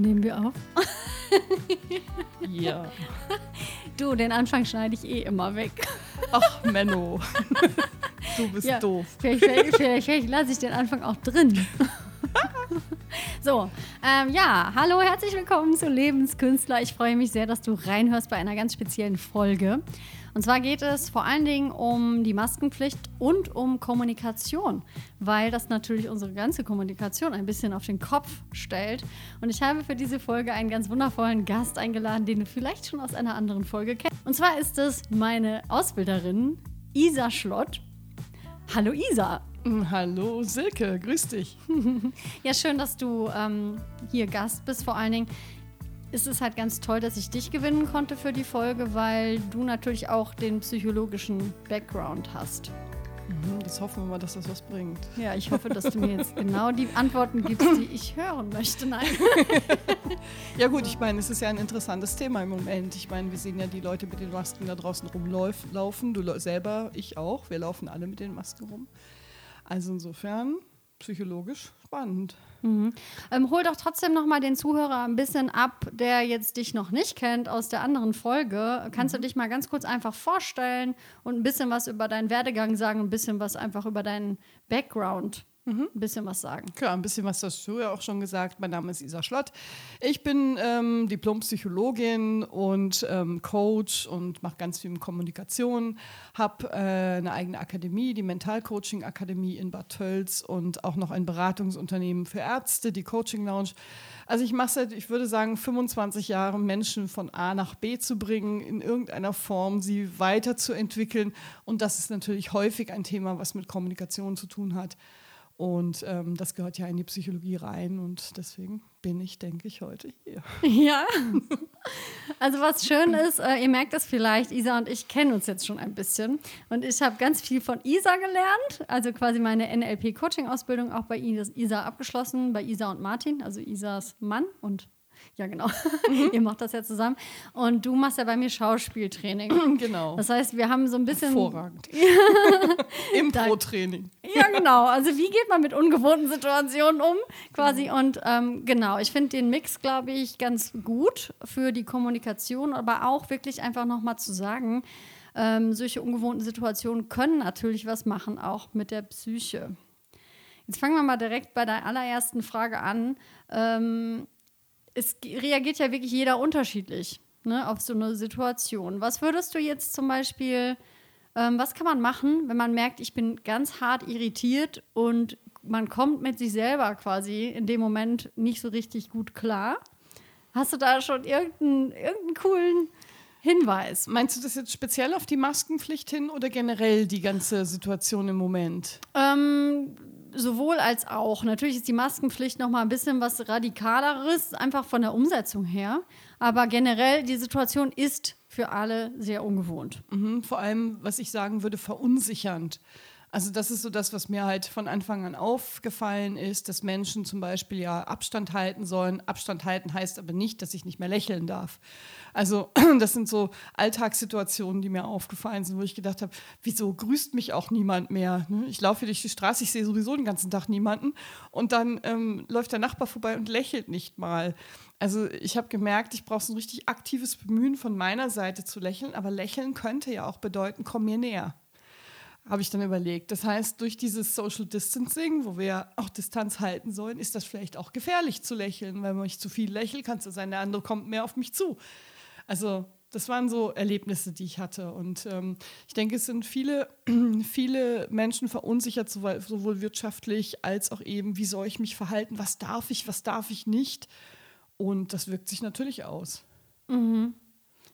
Nehmen wir auf? Ja. Du, den Anfang schneide ich eh immer weg. Ach, Menno. Du bist Ja. doof. Vielleicht, vielleicht, vielleicht, vielleicht lasse ich den Anfang auch drin. so, ähm, ja, hallo, herzlich willkommen zu Lebenskünstler. Ich freue mich sehr, dass du reinhörst bei einer ganz speziellen Folge. Und zwar geht es vor allen Dingen um die Maskenpflicht und um Kommunikation, weil das natürlich unsere ganze Kommunikation ein bisschen auf den Kopf stellt. Und ich habe für diese Folge einen ganz wundervollen Gast eingeladen, den du vielleicht schon aus einer anderen Folge kennst. Und zwar ist es meine Ausbilderin Isa Schlott. Hallo Isa. Hm, Hallo Silke, grüß dich. Ja, schön, dass du ähm, hier Gast bist. Vor allen Dingen ist es halt ganz toll, dass ich dich gewinnen konnte für die Folge, weil du natürlich auch den psychologischen Background hast. Mhm, Das hoffen wir mal, dass das was bringt. Ja, ich hoffe, dass du mir jetzt genau die Antworten gibst, die ich hören möchte. Nein. Ja gut, ich meine, es ist ja ein interessantes Thema im Moment. Ich meine, wir sehen ja die Leute mit den Masken da draußen rumlaufen. Du selber, ich auch. Wir laufen alle mit den Masken rum. Also insofern psychologisch spannend. Mhm. Ähm, hol doch trotzdem noch mal den Zuhörer ein bisschen ab, der jetzt dich noch nicht kennt aus der anderen Folge. Kannst du dich mal ganz kurz einfach vorstellen und ein bisschen was über deinen Werdegang sagen, ein bisschen was einfach über deinen Background, ein bisschen was sagen. Klar, ein bisschen was hast du ja auch schon gesagt. Mein Name ist Isa Schlott. Ich bin ähm, Diplompsychologin und ähm, Coach und mache ganz viel mit Kommunikation. Habe äh, eine eigene Akademie, die Mentalcoaching Akademie in Bad Tölz und auch noch ein Beratungsunternehmen für Ärzte, die Coaching Lounge. Also ich mache seit, ich würde sagen, 25 Jahren Menschen von A nach B zu bringen, in irgendeiner Form sie weiterzuentwickeln. Und das ist natürlich häufig ein Thema, was mit Kommunikation zu tun hat. Und ähm, das gehört ja in die Psychologie rein und deswegen bin ich, denke ich, heute hier. Ja. Also was schön ist, äh, ihr merkt das vielleicht, Isa und ich kennen uns jetzt schon ein bisschen. Und ich habe ganz viel von Isa gelernt, also quasi meine NLP-Coaching-Ausbildung auch bei Is- Isa abgeschlossen, bei Isa und Martin, also Isas Mann und ja genau, ihr macht das ja zusammen. Und du machst ja bei mir Schauspieltraining. Genau. Das heißt, wir haben so ein bisschen... Hervorragend. Impro-Training. Ja, genau. Also wie geht man mit ungewohnten Situationen um, quasi. Und ähm, genau, ich finde den Mix, glaube ich, ganz gut für die Kommunikation, aber auch wirklich einfach nochmal zu sagen, ähm, solche ungewohnten Situationen können natürlich was machen, auch mit der Psyche. Jetzt fangen wir mal direkt bei der allerersten Frage an. Ähm, es reagiert ja wirklich jeder unterschiedlich ne, auf so eine Situation. Was würdest du jetzt zum Beispiel, ähm, was kann man machen, wenn man merkt, ich bin ganz hart irritiert und man kommt mit sich selber quasi in dem Moment nicht so richtig gut klar? Hast du da schon irgendeinen, irgendeinen coolen Hinweis? Meinst du das jetzt speziell auf die Maskenpflicht hin oder generell die ganze Situation im Moment? Ähm, sowohl als auch. Natürlich ist die Maskenpflicht noch mal ein bisschen was radikaleres, einfach von der Umsetzung her. Aber generell, die Situation ist für alle sehr ungewohnt. Mhm, vor allem, was ich sagen würde, verunsichernd. Also das ist so das, was mir halt von Anfang an aufgefallen ist, dass Menschen zum Beispiel ja Abstand halten sollen. Abstand halten heißt aber nicht, dass ich nicht mehr lächeln darf. Also das sind so Alltagssituationen, die mir aufgefallen sind, wo ich gedacht habe, wieso grüßt mich auch niemand mehr? ne? Ich laufe durch die Straße, ich sehe sowieso den ganzen Tag niemanden und dann ähm, läuft der Nachbar vorbei und lächelt nicht mal. Also ich habe gemerkt, ich brauche so ein richtig aktives Bemühen von meiner Seite zu lächeln, aber lächeln könnte ja auch bedeuten, komm mir näher habe ich dann überlegt. Das heißt, durch dieses Social Distancing, wo wir auch Distanz halten sollen, ist das vielleicht auch gefährlich zu lächeln. Wenn man nicht zu viel lächelt, kann es sein, der andere kommt mehr auf mich zu. Also das waren so Erlebnisse, die ich hatte. Und ähm, ich denke, es sind viele, viele Menschen verunsichert, sowohl, sowohl wirtschaftlich als auch eben, wie soll ich mich verhalten, was darf ich, was darf ich nicht. Und das wirkt sich natürlich aus.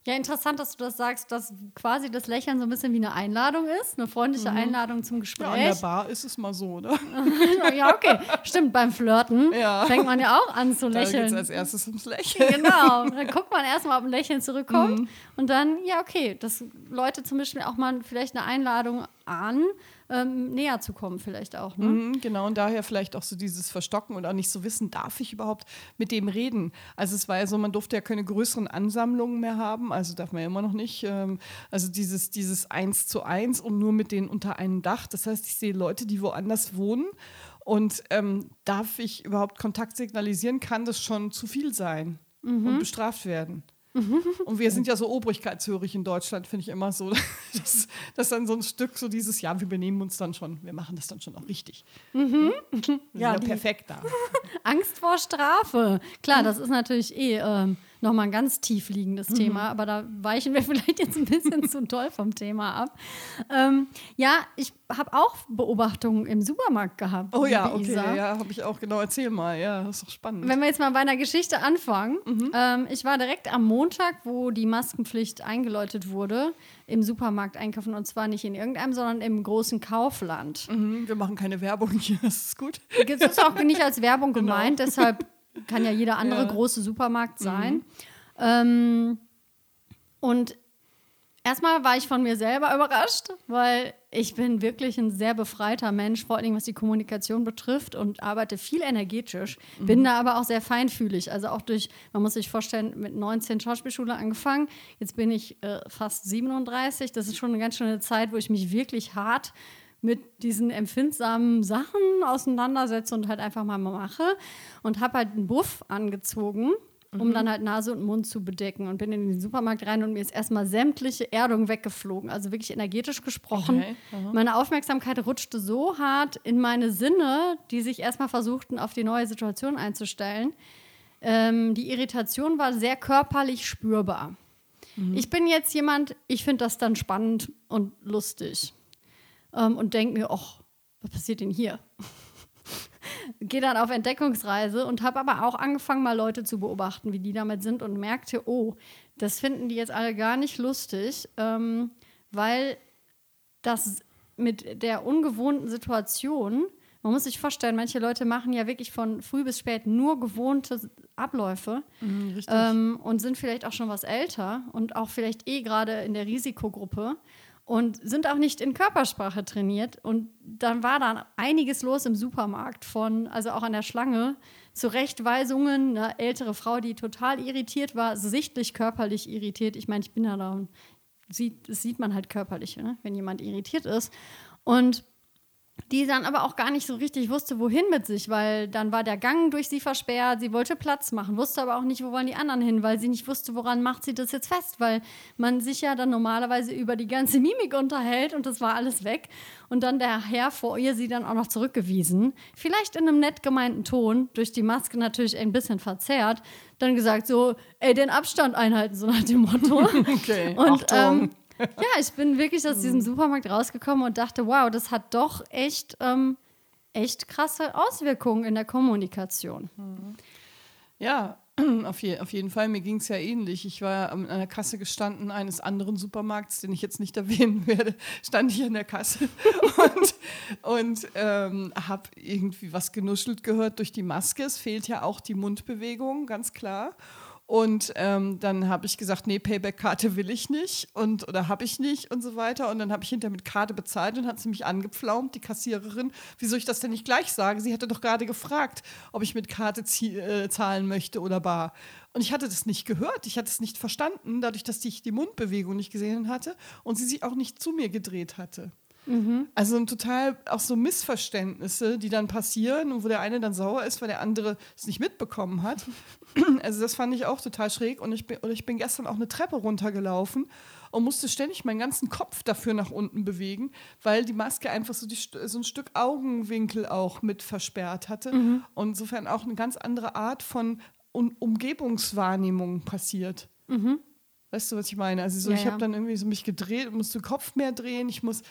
Ja, interessant, dass du das sagst, dass quasi das Lächeln so ein bisschen wie eine Einladung ist, eine freundliche Einladung zum Ja, an der Gespräch. Bar ist es mal so, oder? Ja, okay. Stimmt, beim Flirten Ja. fängt man ja auch an zu Da geht es lächeln. als erstes ums Lächeln. Genau. Dann guckt man erstmal, ob ein Lächeln zurückkommt. Mhm. Und dann, ja, okay, dass Leute zum Beispiel auch mal vielleicht eine Einladung an, ähm, näher zu kommen, vielleicht auch. Ne? Mhm, genau, und daher vielleicht auch so dieses Verstocken und auch nicht so wissen, darf ich überhaupt mit dem reden? Also es war ja so, man durfte ja keine größeren Ansammlungen mehr haben, also darf man ja immer noch nicht. Ähm, also dieses, dieses Eins zu eins und nur mit denen unter einem Dach. Das heißt, ich sehe Leute, die woanders wohnen Und ähm, darf ich überhaupt Kontakt signalisieren, kann das schon zu viel sein und bestraft werden. Und wir sind ja so obrigkeitshörig in Deutschland, finde ich immer so, dass, dass dann so ein Stück so dieses, ja, wir benehmen uns dann schon, wir machen das dann schon auch richtig. Wir sind Ja, ja die- perfekt da. Angst vor Strafe. Klar, das ist natürlich eh ähm, nochmal ein ganz tief liegendes Mhm. Thema, aber da weichen wir vielleicht jetzt ein bisschen zu doll vom Thema ab. Ähm, ja, ich habe auch Beobachtungen im Supermarkt gehabt. Oh ja, okay, Isa. ja, habe ich auch genau. Erzähl mal, ja, das ist doch spannend. Wenn wir jetzt mal bei einer Geschichte anfangen. Mhm. Ähm, ich war direkt am Montag, wo die Maskenpflicht eingeläutet wurde, im Supermarkt einkaufen. Und zwar nicht in irgendeinem, sondern im großen Kaufland. Mhm, wir machen keine Werbung hier, das ist gut. Das ist auch nicht als Werbung gemeint, deshalb kann ja jeder andere. Ja. Mhm. große Supermarkt sein. Ähm, und erstmal war ich von mir selber überrascht, weil ich bin wirklich ein sehr befreiter Mensch, vor allem was die Kommunikation betrifft und arbeite viel energetisch, Mhm. bin da aber auch sehr feinfühlig. Also auch durch, man muss sich vorstellen, mit 19 Schauspielschule angefangen, jetzt bin ich äh, fast 37, das ist schon eine ganz schöne Zeit, wo ich mich wirklich hart mit diesen empfindsamen Sachen auseinandersetze und halt einfach mal mache und habe halt einen Buff angezogen, Mhm. um dann halt Nase und Mund zu bedecken und bin in den Supermarkt rein und mir ist erstmal sämtliche Erdung weggeflogen, also wirklich energetisch gesprochen. Okay, aha. Meine Aufmerksamkeit rutschte so hart in meine Sinne, die sich erstmal versuchten, auf die neue Situation einzustellen. Ähm, die Irritation war sehr körperlich spürbar. Mhm. Ich bin jetzt jemand, ich finde das dann spannend und lustig ähm, und denke mir, ach, was passiert denn hier? Gehe dann auf Entdeckungsreise und habe aber auch angefangen, mal Leute zu beobachten, wie die damit sind und merkte, oh, das finden die jetzt alle gar nicht lustig, ähm, weil das mit der ungewohnten Situation, man muss sich vorstellen, manche Leute machen ja wirklich von früh bis spät nur gewohnte Abläufe Mhm, ähm, und sind vielleicht auch schon was älter und auch vielleicht eh gerade in der Risikogruppe und sind auch nicht in Körpersprache trainiert. Und dann war dann einiges los im Supermarkt von, also auch an der Schlange, Zurechtweisungen, eine ältere Frau, die total irritiert war, sichtlich körperlich irritiert. Ich meine, ich bin ja da, sieht, das sieht man halt körperlich, ne? wenn jemand irritiert ist. Und die dann aber auch gar nicht so richtig wusste, wohin mit sich, weil dann war der Gang durch sie versperrt, sie wollte Platz machen, wusste aber auch nicht, wo wollen die anderen hin, weil sie nicht wusste, woran macht sie das jetzt fest, weil man sich ja dann normalerweise über die ganze Mimik unterhält und das war alles weg. Und dann der Herr vor ihr sie dann auch noch zurückgewiesen, vielleicht in einem nett gemeinten Ton, durch die Maske natürlich ein bisschen verzerrt, dann gesagt so, ey, den Abstand einhalten, so nach dem Motto. Okay, Und Achtung. ähm, ja, ich bin wirklich aus diesem Supermarkt rausgekommen und dachte, wow, das hat doch echt, ähm, echt krasse Auswirkungen in der Kommunikation. Ja, auf, je, auf jeden Fall. Mir ging es ja ähnlich. Ich war an einer Kasse gestanden eines anderen Supermarkts, den ich jetzt nicht erwähnen werde, stand ich an der Kasse und, und ähm, habe irgendwie was genuschelt gehört durch die Maske. Es fehlt ja auch die Mundbewegung, ganz klar. Und ähm, dann habe ich gesagt, nee, Payback-Karte will ich nicht und oder habe ich nicht und so weiter. Und dann habe ich hinterher mit Karte bezahlt und hat sie mich angepflaumt, die Kassiererin. Wieso ich das denn nicht gleich sage? Sie hatte doch gerade gefragt, ob ich mit Karte äh, zahlen möchte oder bar. Und ich hatte das nicht gehört, ich hatte es nicht verstanden, dadurch, dass ich die Mundbewegung nicht gesehen hatte und sie sich auch nicht zu mir gedreht hatte. Also ein total auch so Missverständnisse, die dann passieren und wo der eine dann sauer ist, weil der andere es nicht mitbekommen hat. Also das fand ich auch total schräg und ich bin, und ich bin gestern auch eine Treppe runtergelaufen und musste ständig meinen ganzen Kopf dafür nach unten bewegen, weil die Maske einfach so, die, so ein Stück Augenwinkel auch mit versperrt hatte und insofern auch eine ganz andere Art von um Umgebungswahrnehmung passiert. Weißt du, was ich meine? Also so, Ja, ich ja. habe dann irgendwie so mich gedreht, musste den Kopf mehr drehen, ich muss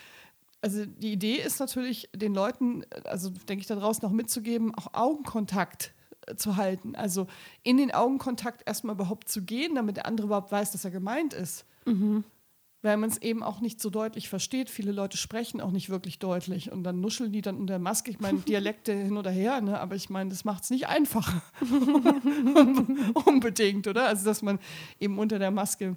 also die Idee ist natürlich, den Leuten, also denke ich da draußen noch mitzugeben, auch Augenkontakt äh, zu halten. Also in den Augenkontakt erstmal überhaupt zu gehen, damit der andere überhaupt weiß, dass er gemeint ist. Weil man es eben auch nicht so deutlich versteht. Viele Leute sprechen auch nicht wirklich deutlich und dann nuscheln die dann unter der Maske. Ich meine, Dialekte hin oder her, ne? aber ich meine, das macht es nicht einfacher. Unbedingt, oder? Also, dass man eben unter der Maske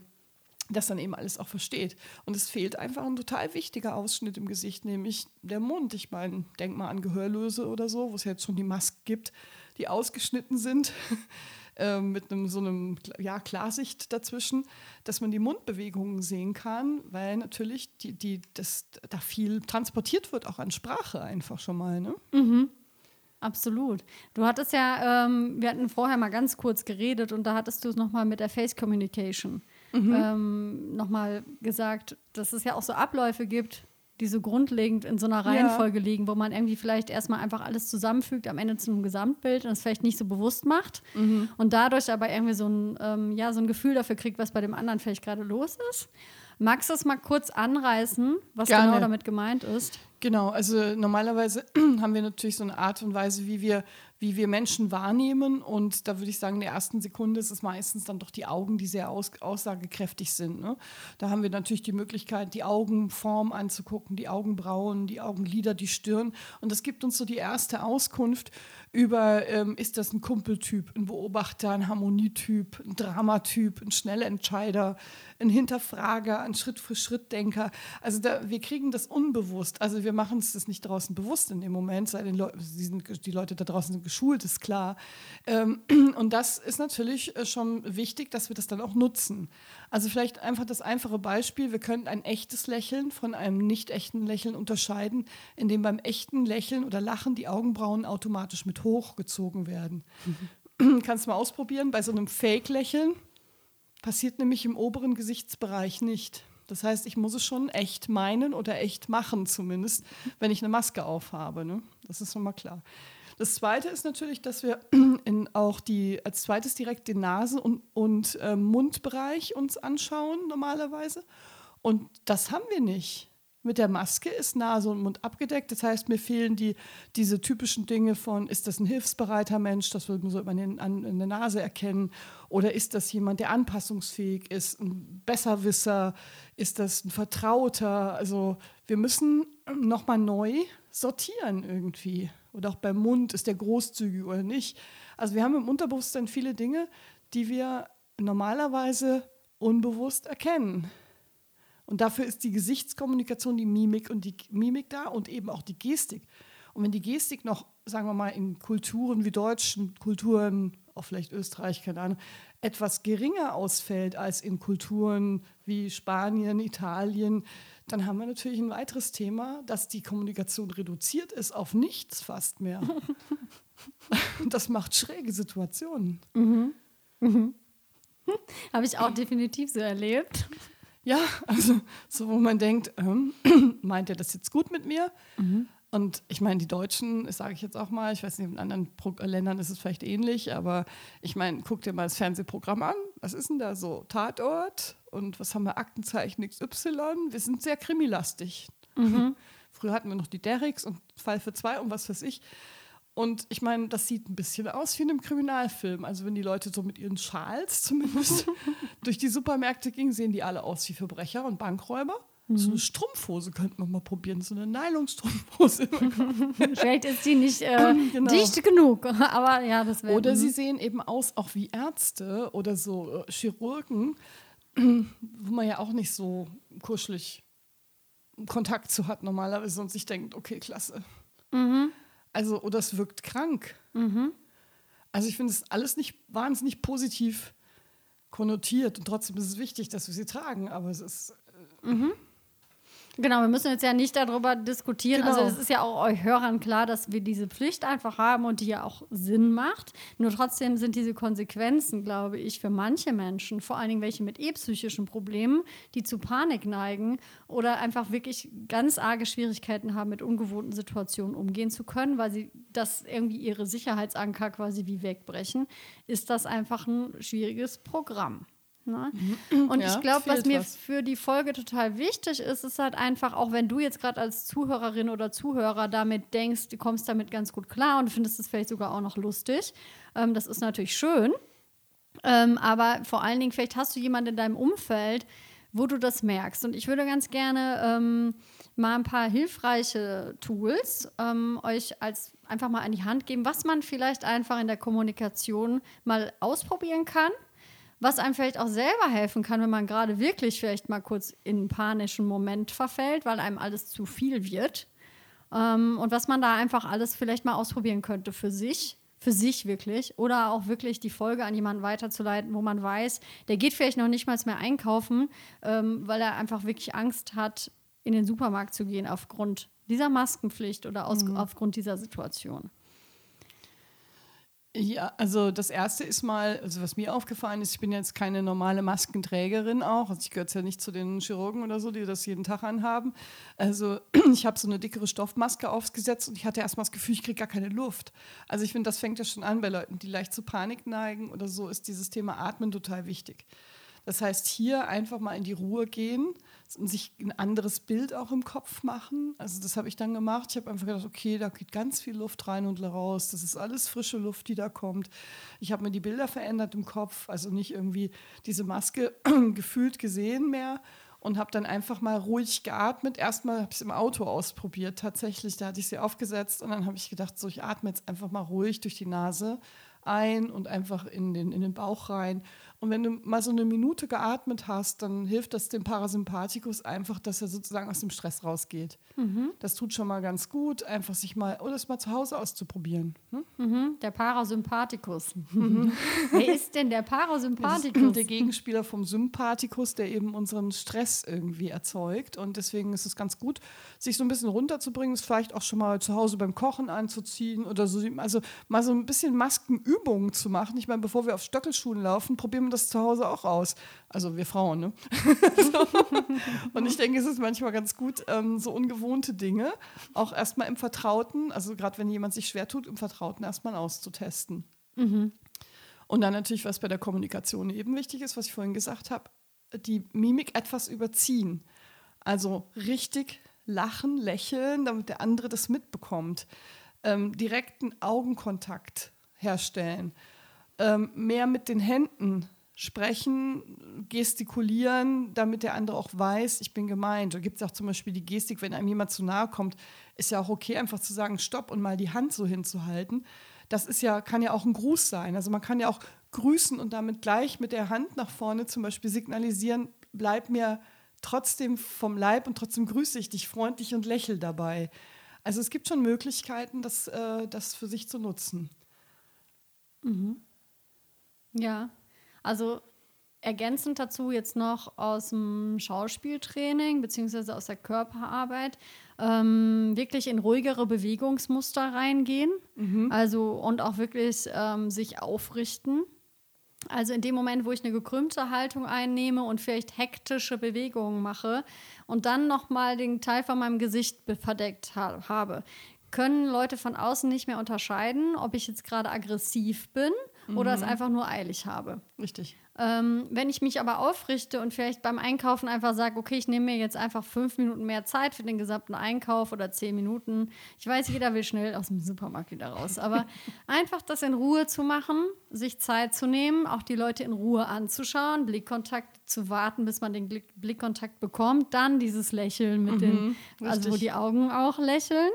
das dann eben alles auch versteht. Und es fehlt einfach ein total wichtiger Ausschnitt im Gesicht, nämlich der Mund. Ich meine, denk mal an Gehörlöse oder so, wo es jetzt schon die Masken gibt, die ausgeschnitten sind, äh, mit einem so einem ja, Klarsicht dazwischen, dass man die Mundbewegungen sehen kann, weil natürlich die, die, das, da viel transportiert wird, auch an Sprache einfach schon mal. Ne? Absolut. Du hattest ja, ähm, wir hatten vorher mal ganz kurz geredet und da hattest du es nochmal mit der Face Communication mhm. ähm, nochmal gesagt, dass es ja auch so Abläufe gibt, die so grundlegend in so einer Reihenfolge ja. liegen, wo man irgendwie vielleicht erstmal einfach alles zusammenfügt, am Ende zu einem Gesamtbild und es vielleicht nicht so bewusst macht mhm. und dadurch aber irgendwie so ein, ähm, ja, so ein Gefühl dafür kriegt, was bei dem anderen vielleicht gerade los ist. Magst du es mal kurz anreißen, was Gerne. genau damit gemeint ist? Genau, also normalerweise haben wir natürlich so eine Art und Weise, wie wir wie wir Menschen wahrnehmen. Und da würde ich sagen, in der ersten Sekunde ist es meistens dann doch die Augen, die sehr aus, aussagekräftig sind. Ne? Da haben wir natürlich die Möglichkeit, die Augenform anzugucken, die Augenbrauen, die Augenlider, die Stirn. Und das gibt uns so die erste Auskunft über, ähm, ist das ein Kumpeltyp, ein Beobachter, ein Harmonietyp, ein Dramatyp, ein Schnellentscheider, ein Hinterfrager, ein Schritt-für-Schritt-Denker. Also da, wir kriegen das unbewusst. Also wir machen es nicht draußen bewusst in dem Moment, sei den die Leute da draußen sind geschult, ist klar. Ähm, und das ist natürlich äh, schon wichtig, dass wir das dann auch nutzen. Also vielleicht einfach das einfache Beispiel, wir können ein echtes Lächeln von einem nicht echten Lächeln unterscheiden, indem beim echten Lächeln oder Lachen die Augenbrauen automatisch mit hochgezogen werden. Mhm. Kannst du mal ausprobieren, bei so einem Fake-Lächeln passiert nämlich im oberen Gesichtsbereich nicht. Das heißt, ich muss es schon echt meinen oder echt machen, zumindest, wenn ich eine Maske aufhabe. Ne? Das ist schon mal klar. Das Zweite ist natürlich, dass wir auch die, als zweites direkt den Nase- und, und äh, Mundbereich uns anschauen normalerweise. Und das haben wir nicht. Mit der Maske ist Nase und Mund abgedeckt. Das heißt, mir fehlen die, diese typischen Dinge von, ist das ein hilfsbereiter Mensch, das würde man so in, an, in der Nase erkennen, oder ist das jemand, der anpassungsfähig ist, ein Besserwisser, ist das ein Vertrauter? Also wir müssen nochmal neu sortieren irgendwie. Oder auch beim Mund, ist der großzügig oder nicht. Also wir haben im Unterbewusstsein viele Dinge, die wir normalerweise unbewusst erkennen. Und dafür ist die Gesichtskommunikation, die Mimik und die Mimik da und eben auch die Gestik. Und wenn die Gestik noch, sagen wir mal, in Kulturen wie deutschen Kulturen, auch vielleicht Österreich, keine Ahnung, etwas geringer ausfällt als in Kulturen wie Spanien, Italien, dann haben wir natürlich ein weiteres Thema, dass die Kommunikation reduziert ist auf nichts fast mehr. das macht schräge Situationen. Mhm. Mhm. Habe ich auch definitiv so erlebt. Ja, also so, wo man denkt, ähm, meint er das jetzt gut mit mir? Mhm. Und ich meine, die Deutschen, das sage ich jetzt auch mal, ich weiß nicht, in anderen Pro Ländern ist es vielleicht ähnlich, aber ich meine, guck dir mal das Fernsehprogramm an. Was ist denn da so? Tatort und was haben wir? Aktenzeichen XY. Wir sind sehr krimilastig. Mhm. Früher hatten wir noch die Derricks und Fall für zwei und was weiß ich. Und ich meine, das sieht ein bisschen aus wie in einem Kriminalfilm. Also wenn die Leute so mit ihren Schals zumindest durch die Supermärkte gingen, sehen die alle aus wie Verbrecher und Bankräuber. So eine mhm. Strumpfhose könnte man mal probieren, so eine Nylonstrumpfhose. Vielleicht ist die nicht äh, genau. dicht genug, aber ja, das wäre. Oder sie sehen eben aus auch wie Ärzte oder so äh, Chirurgen, wo man ja auch nicht so kuschelig Kontakt zu hat normalerweise und sich denkt, okay, klasse. Mhm. Also, oder es wirkt krank. Mhm. Also ich finde es alles nicht wahnsinnig positiv konnotiert und trotzdem ist es wichtig, dass wir sie tragen, aber es ist. Äh, mhm. Genau, wir müssen jetzt ja nicht darüber diskutieren. Also, genau. Also es ist ja auch euch Hörern klar, dass wir diese Pflicht einfach haben und die ja auch Sinn macht. Nur trotzdem sind diese Konsequenzen, glaube ich, für manche Menschen, vor allen Dingen welche mit eh psychischen Problemen, die zu Panik neigen oder einfach wirklich ganz arge Schwierigkeiten haben, mit ungewohnten Situationen umgehen zu können, weil sie das irgendwie ihre Sicherheitsanker quasi wie wegbrechen, ist das einfach ein schwieriges Programm. Ne? Mhm. Und ja, ich glaube, was mir was. für die Folge total wichtig ist, ist halt einfach, auch wenn du jetzt gerade als Zuhörerin oder Zuhörer damit denkst, du kommst damit ganz gut klar und findest es vielleicht sogar auch noch lustig. Ähm, das ist natürlich schön. Ähm, aber vor allen Dingen, vielleicht hast du jemanden in deinem Umfeld, wo du das merkst. Und ich würde ganz gerne ähm, mal ein paar hilfreiche Tools ähm, euch als einfach mal an die Hand geben, was man vielleicht einfach in der Kommunikation mal ausprobieren kann was einem vielleicht auch selber helfen kann, wenn man gerade wirklich vielleicht mal kurz in einen panischen Moment verfällt, weil einem alles zu viel wird. Ähm, und was man da einfach alles vielleicht mal ausprobieren könnte für sich, für sich wirklich, oder auch wirklich die Folge an jemanden weiterzuleiten, wo man weiß, der geht vielleicht noch nicht mal mehr einkaufen, ähm, weil er einfach wirklich Angst hat, in den Supermarkt zu gehen aufgrund dieser Maskenpflicht oder aus, mhm. aufgrund dieser Situation. Ja, also das erste ist mal, also was mir aufgefallen ist, ich bin jetzt keine normale Maskenträgerin auch. Also ich gehöre ja nicht zu den Chirurgen oder so, die das jeden Tag anhaben. Also ich habe so eine dickere Stoffmaske aufgesetzt und ich hatte erstmal das Gefühl, ich kriege gar keine Luft. Also ich finde, das fängt ja schon an bei Leuten, die leicht zu Panik neigen oder so, ist dieses Thema Atmen total wichtig. Das heißt, hier einfach mal in die Ruhe gehen sich ein anderes Bild auch im Kopf machen. Also das habe ich dann gemacht. Ich habe einfach gedacht, okay, da geht ganz viel Luft rein und raus. Das ist alles frische Luft, die da kommt. Ich habe mir die Bilder verändert im Kopf, also nicht irgendwie diese Maske gefühlt gesehen mehr und habe dann einfach mal ruhig geatmet. Erstmal habe ich es im Auto ausprobiert, tatsächlich. Da hatte ich sie aufgesetzt und dann habe ich gedacht, so ich atme jetzt einfach mal ruhig durch die Nase ein und einfach in den, in den Bauch rein und wenn du mal so eine Minute geatmet hast, dann hilft das dem Parasympathikus einfach, dass er sozusagen aus dem Stress rausgeht. Mhm. Das tut schon mal ganz gut, einfach sich mal, oder es mal zu Hause auszuprobieren. Hm? Mhm. Der Parasympathikus. Mhm. Wer ist denn der Parasympathikus? der Gegenspieler vom Sympathikus, der eben unseren Stress irgendwie erzeugt. Und deswegen ist es ganz gut, sich so ein bisschen runterzubringen, es vielleicht auch schon mal zu Hause beim Kochen anzuziehen oder so. Also mal so ein bisschen Maskenübungen zu machen. Ich meine, bevor wir auf Stöckelschuhen laufen, probieren wir das zu Hause auch aus. Also wir Frauen, ne? so. Und ich denke, es ist manchmal ganz gut, ähm, so ungewohnte Dinge auch erstmal im Vertrauten, also gerade wenn jemand sich schwer tut, im Vertrauten erstmal auszutesten. Mhm. Und dann natürlich, was bei der Kommunikation eben wichtig ist, was ich vorhin gesagt habe, die Mimik etwas überziehen. Also richtig lachen, lächeln, damit der andere das mitbekommt. Ähm, direkten Augenkontakt herstellen. Ähm, mehr mit den Händen sprechen, gestikulieren, damit der andere auch weiß, ich bin gemeint. Da gibt es auch zum Beispiel die Gestik, wenn einem jemand zu nahe kommt, ist ja auch okay, einfach zu sagen, stopp und mal die Hand so hinzuhalten. Das ist ja, kann ja auch ein Gruß sein. Also man kann ja auch grüßen und damit gleich mit der Hand nach vorne zum Beispiel signalisieren, bleib mir trotzdem vom Leib und trotzdem grüße ich dich freundlich und lächel dabei. Also es gibt schon Möglichkeiten, das, äh, das für sich zu nutzen. Mhm. Ja, also ergänzend dazu jetzt noch aus dem Schauspieltraining beziehungsweise aus der Körperarbeit ähm, wirklich in ruhigere Bewegungsmuster reingehen. Mhm. Also und auch wirklich ähm, sich aufrichten. Also in dem Moment, wo ich eine gekrümmte Haltung einnehme und vielleicht hektische Bewegungen mache und dann nochmal den Teil von meinem Gesicht verdeckt ha habe, können Leute von außen nicht mehr unterscheiden, ob ich jetzt gerade aggressiv bin mhm. oder es mhm. einfach nur eilig habe. Richtig. Ähm, wenn ich mich aber aufrichte und vielleicht beim Einkaufen einfach sage, okay, ich nehme mir jetzt einfach fünf Minuten mehr Zeit für den gesamten Einkauf oder zehn Minuten. Ich weiß, jeder will schnell aus dem Supermarkt wieder raus, aber einfach das in Ruhe zu machen, sich Zeit zu nehmen, auch die Leute in Ruhe anzuschauen, Blickkontakt zu warten, bis man den Blickkontakt bekommt, dann dieses Lächeln mit mhm, den, also richtig. wo die Augen auch lächeln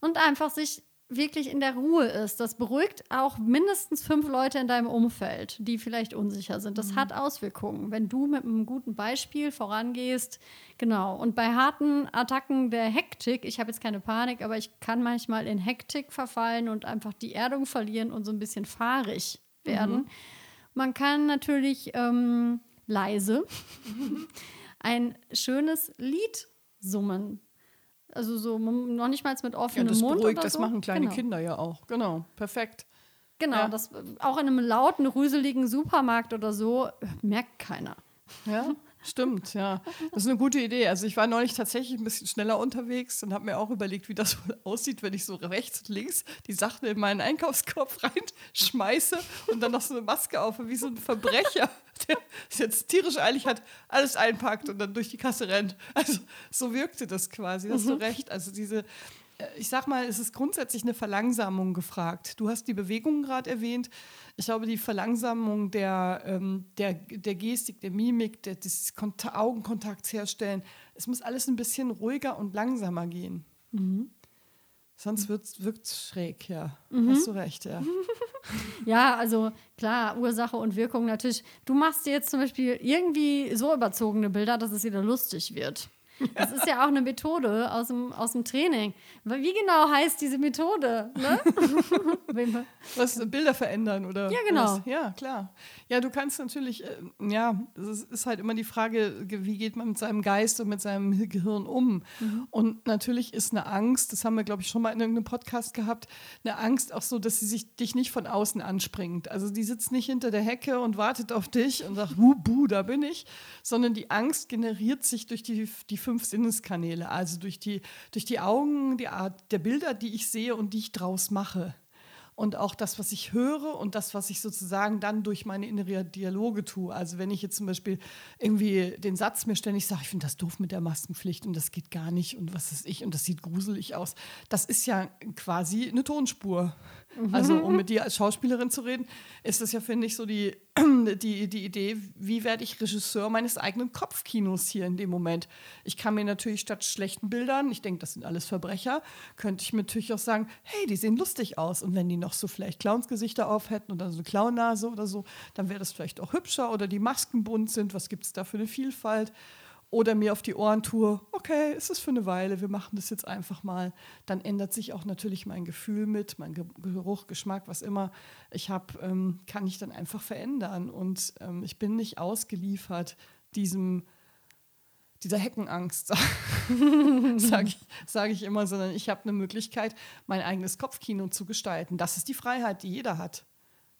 und einfach sich wirklich in der Ruhe ist. Das beruhigt auch mindestens fünf Leute in deinem Umfeld, die vielleicht unsicher sind. Das mhm. hat Auswirkungen, wenn du mit einem guten Beispiel vorangehst. Genau. Und bei harten Attacken der Hektik, ich habe jetzt keine Panik, aber ich kann manchmal in Hektik verfallen und einfach die Erdung verlieren und so ein bisschen fahrig werden. Mhm. Man kann natürlich ähm, leise ein schönes Lied summen also so noch nicht mal mit offenem ja, das Mund. Beruhigt, oder das machen kleine genau. Kinder ja auch. Genau, perfekt. Genau, ja. das auch in einem lauten, rüseligen Supermarkt oder so merkt keiner. Ja. Stimmt, ja. Das ist eine gute Idee. Also ich war neulich tatsächlich ein bisschen schneller unterwegs und habe mir auch überlegt, wie das wohl aussieht, wenn ich so rechts und links die Sachen in meinen Einkaufskorb reinschmeiße und dann noch so eine Maske auf, wie so ein Verbrecher, der es jetzt tierisch eilig hat, alles einpackt und dann durch die Kasse rennt. Also so wirkte das quasi, hast mhm. du recht. Also diese ich sag mal, es ist grundsätzlich eine Verlangsamung gefragt. Du hast die Bewegung gerade erwähnt. Ich glaube, die Verlangsamung der, ähm, der, der Gestik, der Mimik, der, des Kont Augenkontakts herstellen, es muss alles ein bisschen ruhiger und langsamer gehen. Mhm. Sonst wirkt es schräg, ja. Mhm. Hast du recht, ja. ja, also klar, Ursache und Wirkung natürlich. Du machst dir jetzt zum Beispiel irgendwie so überzogene Bilder, dass es wieder lustig wird. Das ist ja auch eine Methode aus dem, aus dem Training. Wie genau heißt diese Methode? Ne? was Bilder verändern oder? Ja, genau. Was? Ja, klar. Ja, du kannst natürlich, äh, ja, es ist halt immer die Frage, wie geht man mit seinem Geist und mit seinem Gehirn um? Mhm. Und natürlich ist eine Angst, das haben wir, glaube ich, schon mal in irgendeinem Podcast gehabt, eine Angst auch so, dass sie sich dich nicht von außen anspringt. Also die sitzt nicht hinter der Hecke und wartet auf dich und sagt, buh, buh, da bin ich, sondern die Angst generiert sich durch die, die fünf Sinneskanäle, also durch die, durch die Augen, die Art der Bilder, die ich sehe und die ich draus mache und auch das, was ich höre und das, was ich sozusagen dann durch meine innere Dialoge tue. Also wenn ich jetzt zum Beispiel irgendwie den Satz mir ständig sage, ich finde das doof mit der Maskenpflicht und das geht gar nicht und was ist ich und das sieht gruselig aus, das ist ja quasi eine Tonspur. Also um mit dir als Schauspielerin zu reden, ist das ja, finde ich, so die, die, die Idee, wie werde ich Regisseur meines eigenen Kopfkinos hier in dem Moment. Ich kann mir natürlich statt schlechten Bildern, ich denke, das sind alles Verbrecher, könnte ich mir natürlich auch sagen, hey, die sehen lustig aus. Und wenn die noch so vielleicht Clownsgesichter auf hätten oder so eine Clownnase oder so, dann wäre das vielleicht auch hübscher oder die Masken bunt sind, was gibt es da für eine Vielfalt? Oder mir auf die Ohren tue, okay, es ist für eine Weile, wir machen das jetzt einfach mal, dann ändert sich auch natürlich mein Gefühl mit, mein Geruch, Geschmack, was immer ich habe, ähm, kann ich dann einfach verändern. Und ähm, ich bin nicht ausgeliefert diesem, dieser Heckenangst, sage ich, sag ich immer, sondern ich habe eine Möglichkeit, mein eigenes Kopfkino zu gestalten. Das ist die Freiheit, die jeder hat.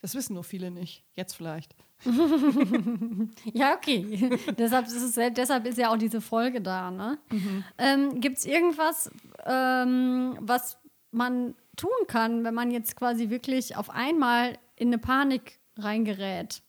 Das wissen nur viele nicht. Jetzt vielleicht. ja, okay. deshalb, ist es, deshalb ist ja auch diese Folge da. Ne? Mhm. Ähm, Gibt es irgendwas, ähm, was man tun kann, wenn man jetzt quasi wirklich auf einmal in eine Panik reingerät?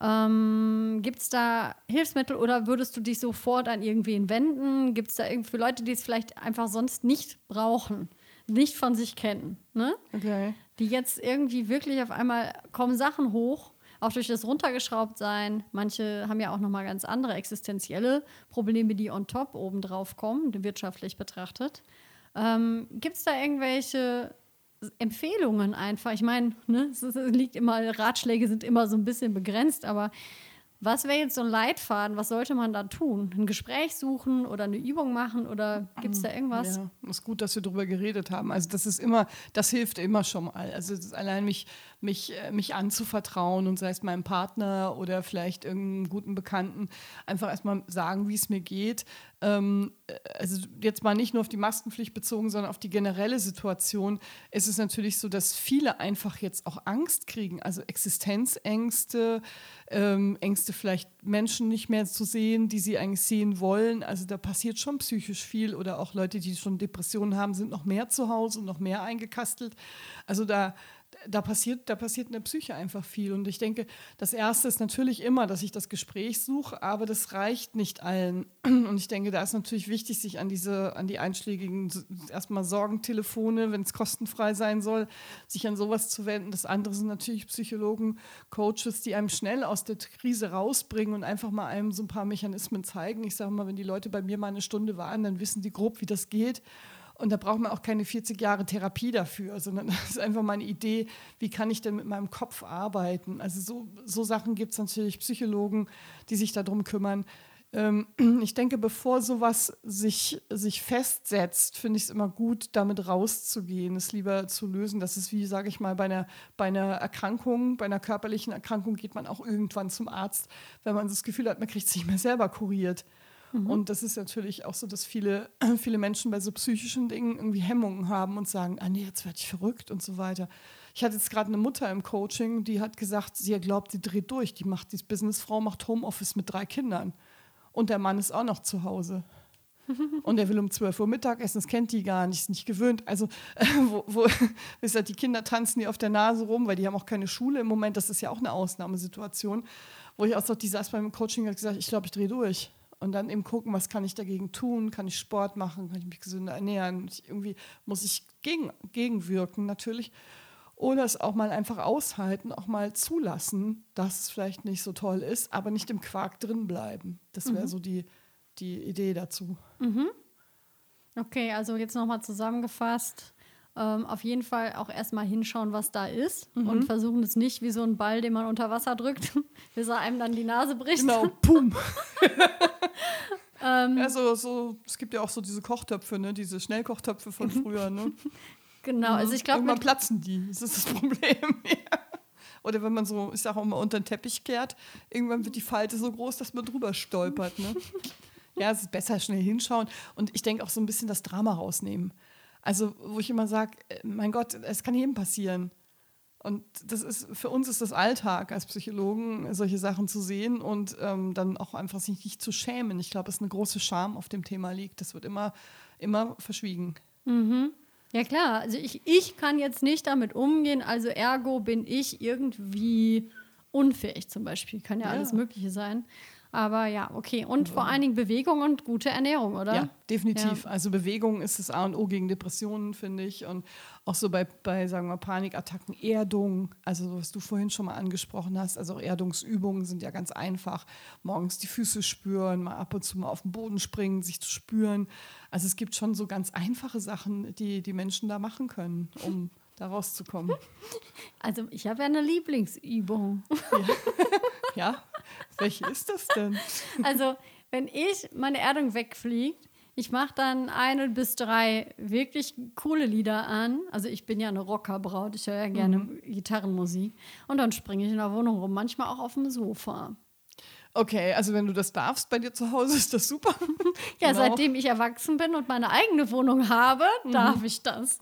Ähm, Gibt es da Hilfsmittel oder würdest du dich sofort an irgendwen wenden? Gibt es da für Leute, die es vielleicht einfach sonst nicht brauchen, nicht von sich kennen, ne? Okay. Die jetzt irgendwie wirklich auf einmal kommen Sachen hoch auch durch das Runtergeschraubtsein. Manche haben ja auch nochmal ganz andere existenzielle Probleme, die on top obendrauf kommen, wirtschaftlich betrachtet. Ähm, Gibt es da irgendwelche Empfehlungen einfach? Ich meine, ne, es, es liegt immer, Ratschläge sind immer so ein bisschen begrenzt, aber was wäre jetzt so ein Leitfaden? Was sollte man da tun? Ein Gespräch suchen oder eine Übung machen oder gibt es da irgendwas? Ja, ist gut, dass wir darüber geredet haben. Also das ist immer, das hilft immer schon mal. Also allein mich mich, äh, mich anzuvertrauen und sei es meinem Partner oder vielleicht irgendeinem guten Bekannten, einfach erstmal sagen, wie es mir geht. Ähm, äh, also jetzt mal nicht nur auf die Maskenpflicht bezogen, sondern auf die generelle Situation. Es ist natürlich so, dass viele einfach jetzt auch Angst kriegen, also Existenzängste, ähm, Ängste vielleicht Menschen nicht mehr zu sehen, die sie eigentlich sehen wollen. Also da passiert schon psychisch viel oder auch Leute, die schon Depressionen haben, sind noch mehr zu Hause und noch mehr eingekastelt. Also da da passiert, da passiert in der Psyche einfach viel. Und ich denke, das Erste ist natürlich immer, dass ich das Gespräch suche, aber das reicht nicht allen. Und ich denke, da ist natürlich wichtig, sich an diese, an die einschlägigen erstmal Sorgentelefone, wenn es kostenfrei sein soll, sich an sowas zu wenden. Das andere sind natürlich Psychologen, Coaches, die einem schnell aus der Krise rausbringen und einfach mal einem so ein paar Mechanismen zeigen. Ich sage mal, wenn die Leute bei mir mal eine Stunde waren, dann wissen die grob, wie das geht. Und da braucht man auch keine 40 Jahre Therapie dafür, sondern das ist einfach mal eine Idee, wie kann ich denn mit meinem Kopf arbeiten. Also so, so Sachen gibt es natürlich Psychologen, die sich darum kümmern. Ähm, ich denke, bevor sowas sich, sich festsetzt, finde ich es immer gut, damit rauszugehen, es lieber zu lösen. Das ist wie, sage ich mal, bei einer, bei einer Erkrankung, bei einer körperlichen Erkrankung geht man auch irgendwann zum Arzt, wenn man das Gefühl hat, man kriegt es nicht mehr selber kuriert. Mhm. Und das ist natürlich auch so, dass viele, viele Menschen bei so psychischen Dingen irgendwie Hemmungen haben und sagen, ah nee, jetzt werde ich verrückt und so weiter. Ich hatte jetzt gerade eine Mutter im Coaching, die hat gesagt, sie glaubt, sie dreht durch. Die macht, die Businessfrau macht Homeoffice mit drei Kindern. Und der Mann ist auch noch zu Hause. Und er will um 12 Uhr Mittagessen, das kennt die gar nicht, ist nicht gewöhnt. Also, äh, wo, wo ist halt, die Kinder tanzen die auf der Nase rum, weil die haben auch keine Schule im Moment. Das ist ja auch eine Ausnahmesituation. Wo ich auch so, die saß beim Coaching und hat gesagt, ich glaube, ich drehe durch und dann eben gucken, was kann ich dagegen tun? Kann ich Sport machen? Kann ich mich gesünder ernähren? Ich, irgendwie muss ich gegen, gegenwirken natürlich. Oder es auch mal einfach aushalten, auch mal zulassen, dass es vielleicht nicht so toll ist, aber nicht im Quark drin bleiben. Das wäre mhm. so die, die Idee dazu. Mhm. Okay, also jetzt nochmal zusammengefasst. Ähm, auf jeden Fall auch erstmal hinschauen, was da ist mhm. und versuchen es nicht wie so ein Ball, den man unter Wasser drückt, bis er einem dann die Nase bricht. Genau, pum. Ähm, ja, so, so, es gibt ja auch so diese Kochtöpfe, ne? diese Schnellkochtöpfe von früher. Ne? genau, also ich glaube. Irgendwann platzen die, das ist das Problem. ja. Oder wenn man so, ich sage auch mal, unter den Teppich kehrt, irgendwann wird die Falte so groß, dass man drüber stolpert. Ne? ja, es ist besser schnell hinschauen. Und ich denke auch so ein bisschen das Drama rausnehmen. Also, wo ich immer sage, äh, mein Gott, es kann jedem passieren. Und das ist für uns ist das Alltag als Psychologen, solche Sachen zu sehen und ähm, dann auch einfach sich nicht zu schämen. Ich glaube, es eine große Scham auf dem Thema liegt. Das wird immer, immer verschwiegen. Mhm. Ja klar, also ich, ich kann jetzt nicht damit umgehen, also ergo bin ich irgendwie unfähig zum Beispiel. Kann ja, ja. alles Mögliche sein. Aber ja, okay. Und vor allen Dingen Bewegung und gute Ernährung, oder? Ja, definitiv. Ja. Also Bewegung ist das A und O gegen Depressionen, finde ich. Und auch so bei, bei, sagen wir, Panikattacken, Erdung, also was du vorhin schon mal angesprochen hast, also auch Erdungsübungen sind ja ganz einfach. Morgens die Füße spüren, mal ab und zu mal auf den Boden springen, sich zu spüren. Also es gibt schon so ganz einfache Sachen, die die Menschen da machen können, um da rauszukommen. Also ich habe ja eine Lieblingsübung. Ja. ja. Welche ist das denn? Also, wenn ich meine Erdung wegfliegt, ich mache dann eine bis drei wirklich coole Lieder an. Also ich bin ja eine Rockerbraut, ich höre ja gerne mhm. Gitarrenmusik. Und dann springe ich in der Wohnung rum, manchmal auch auf dem Sofa. Okay, also wenn du das darfst bei dir zu Hause, ist das super. ja, genau. seitdem ich erwachsen bin und meine eigene Wohnung habe, mhm. darf ich das.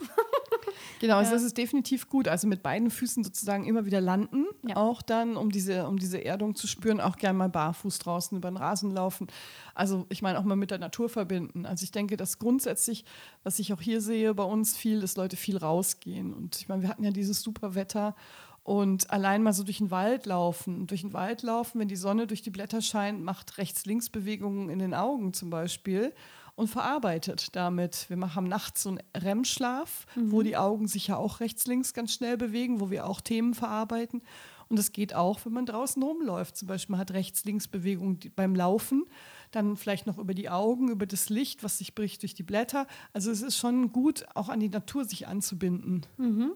Genau, also das ist definitiv gut. Also mit beiden Füßen sozusagen immer wieder landen, ja. auch dann, um diese, um diese Erdung zu spüren, auch gerne mal barfuß draußen über den Rasen laufen. Also ich meine auch mal mit der Natur verbinden. Also ich denke, dass grundsätzlich, was ich auch hier sehe bei uns viel, dass Leute viel rausgehen. Und ich meine, wir hatten ja dieses super Wetter und allein mal so durch den Wald laufen. Durch den Wald laufen, wenn die Sonne durch die Blätter scheint, macht Rechts-Links-Bewegungen in den Augen zum Beispiel und verarbeitet damit. Wir haben nachts so einen REM-Schlaf, mhm. wo die Augen sich ja auch rechts-links ganz schnell bewegen, wo wir auch Themen verarbeiten. Und das geht auch, wenn man draußen rumläuft. Zum Beispiel man hat Rechts-Links-Bewegung beim Laufen, dann vielleicht noch über die Augen, über das Licht, was sich bricht durch die Blätter. Also es ist schon gut, auch an die Natur sich anzubinden. Mhm.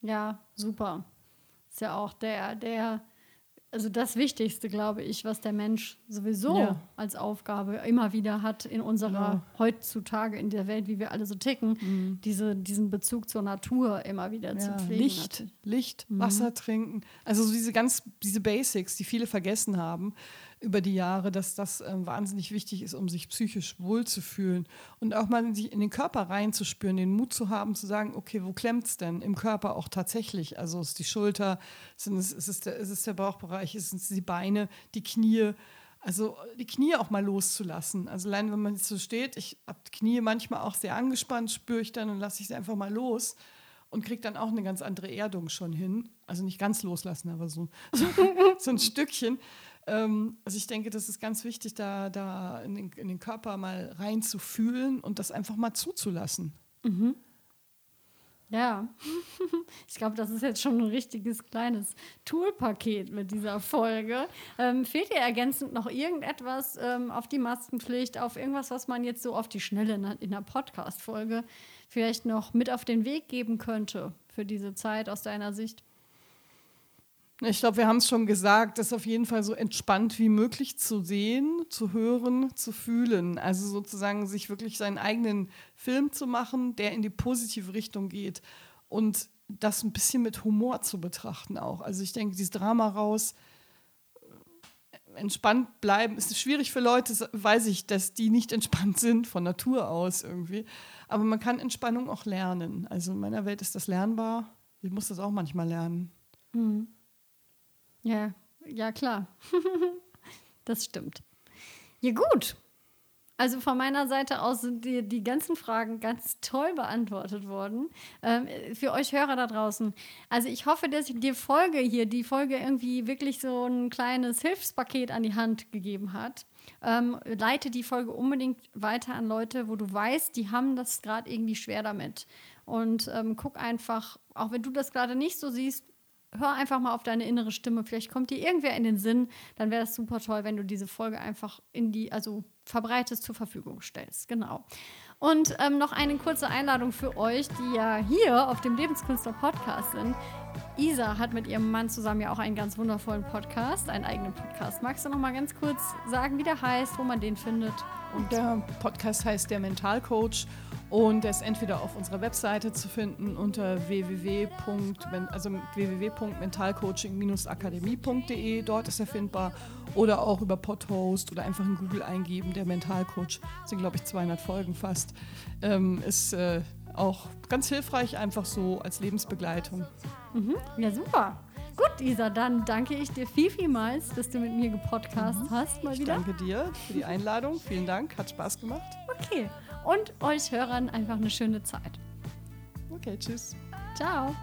Ja, super. Ist ja auch der, der, also das Wichtigste, glaube ich, was der Mensch sowieso ja. als Aufgabe immer wieder hat in unserer genau. heutzutage in der Welt, wie wir alle so ticken, mhm. diese, diesen Bezug zur Natur immer wieder ja. zu pflegen. Licht, Licht, mhm. Wasser trinken, also so diese ganz, diese Basics, die viele vergessen haben über die Jahre, dass das äh, wahnsinnig wichtig ist, um sich psychisch wohlzufühlen und auch mal sich in den Körper reinzuspüren, den Mut zu haben, zu sagen, okay, wo klemmt es denn im Körper auch tatsächlich? Also ist die Schulter, sind es, ist, es der, ist es der Bauchbereich, ist es die Beine, die Knie? Also die Knie auch mal loszulassen. Also allein wenn man so steht, ich habe die Knie manchmal auch sehr angespannt, spüre ich dann und lasse ich sie einfach mal los und kriege dann auch eine ganz andere Erdung schon hin. Also nicht ganz loslassen, aber so, so, so ein Stückchen. Ähm, also ich denke, das ist ganz wichtig, da, da in, den, in den Körper mal reinzufühlen und das einfach mal zuzulassen. Mhm. Ja, ich glaube, das ist jetzt schon ein richtiges kleines Toolpaket mit dieser Folge. Ähm, fehlt dir ergänzend noch irgendetwas ähm, auf die Maskenpflicht, auf irgendwas, was man jetzt so auf die Schnelle in, in der Podcast-Folge vielleicht noch mit auf den Weg geben könnte für diese Zeit aus deiner Sicht? Ich glaube, wir haben es schon gesagt, das auf jeden Fall so entspannt wie möglich zu sehen, zu hören, zu fühlen. Also sozusagen sich wirklich seinen eigenen Film zu machen, der in die positive Richtung geht und das ein bisschen mit Humor zu betrachten auch. Also ich denke, dieses Drama raus, äh, entspannt bleiben, ist schwierig für Leute, weiß ich, dass die nicht entspannt sind von Natur aus irgendwie. Aber man kann Entspannung auch lernen. Also in meiner Welt ist das lernbar. Ich muss das auch manchmal lernen. Mhm. Ja, ja, klar. das stimmt. Ja, gut. Also von meiner Seite aus sind die, die ganzen Fragen ganz toll beantwortet worden. Ähm, für euch Hörer da draußen. Also ich hoffe, dass ich die Folge hier, die Folge irgendwie wirklich so ein kleines Hilfspaket an die Hand gegeben hat. Ähm, leite die Folge unbedingt weiter an Leute, wo du weißt, die haben das gerade irgendwie schwer damit. Und ähm, guck einfach, auch wenn du das gerade nicht so siehst, hör einfach mal auf deine innere Stimme. Vielleicht kommt dir irgendwer in den Sinn. Dann wäre das super toll, wenn du diese Folge einfach in die, also verbreitest, zur Verfügung stellst. Genau. Und ähm, noch eine kurze Einladung für euch, die ja hier auf dem Lebenskünstler Podcast sind. Isa hat mit ihrem Mann zusammen ja auch einen ganz wundervollen Podcast, einen eigenen Podcast. Magst du noch mal ganz kurz sagen, wie der heißt, wo man den findet? Und der Podcast heißt Der Mentalcoach und der ist entweder auf unserer Webseite zu finden unter www. Also www.mentalcoaching-akademie.de, dort ist er findbar, oder auch über Podhost oder einfach in Google eingeben, der Mentalcoach. Das sind, glaube ich, 200 Folgen fast. Ähm, ist äh, auch ganz hilfreich, einfach so als Lebensbegleitung. Mhm. Ja, super. Gut, Isa, dann danke ich dir viel, vielmals, dass du mit mir gepodcast mhm. hast. Mal wieder. Ich danke dir für die Einladung. Vielen Dank, hat Spaß gemacht. Okay. Und euch Hörern einfach eine schöne Zeit. Okay, tschüss. Ciao.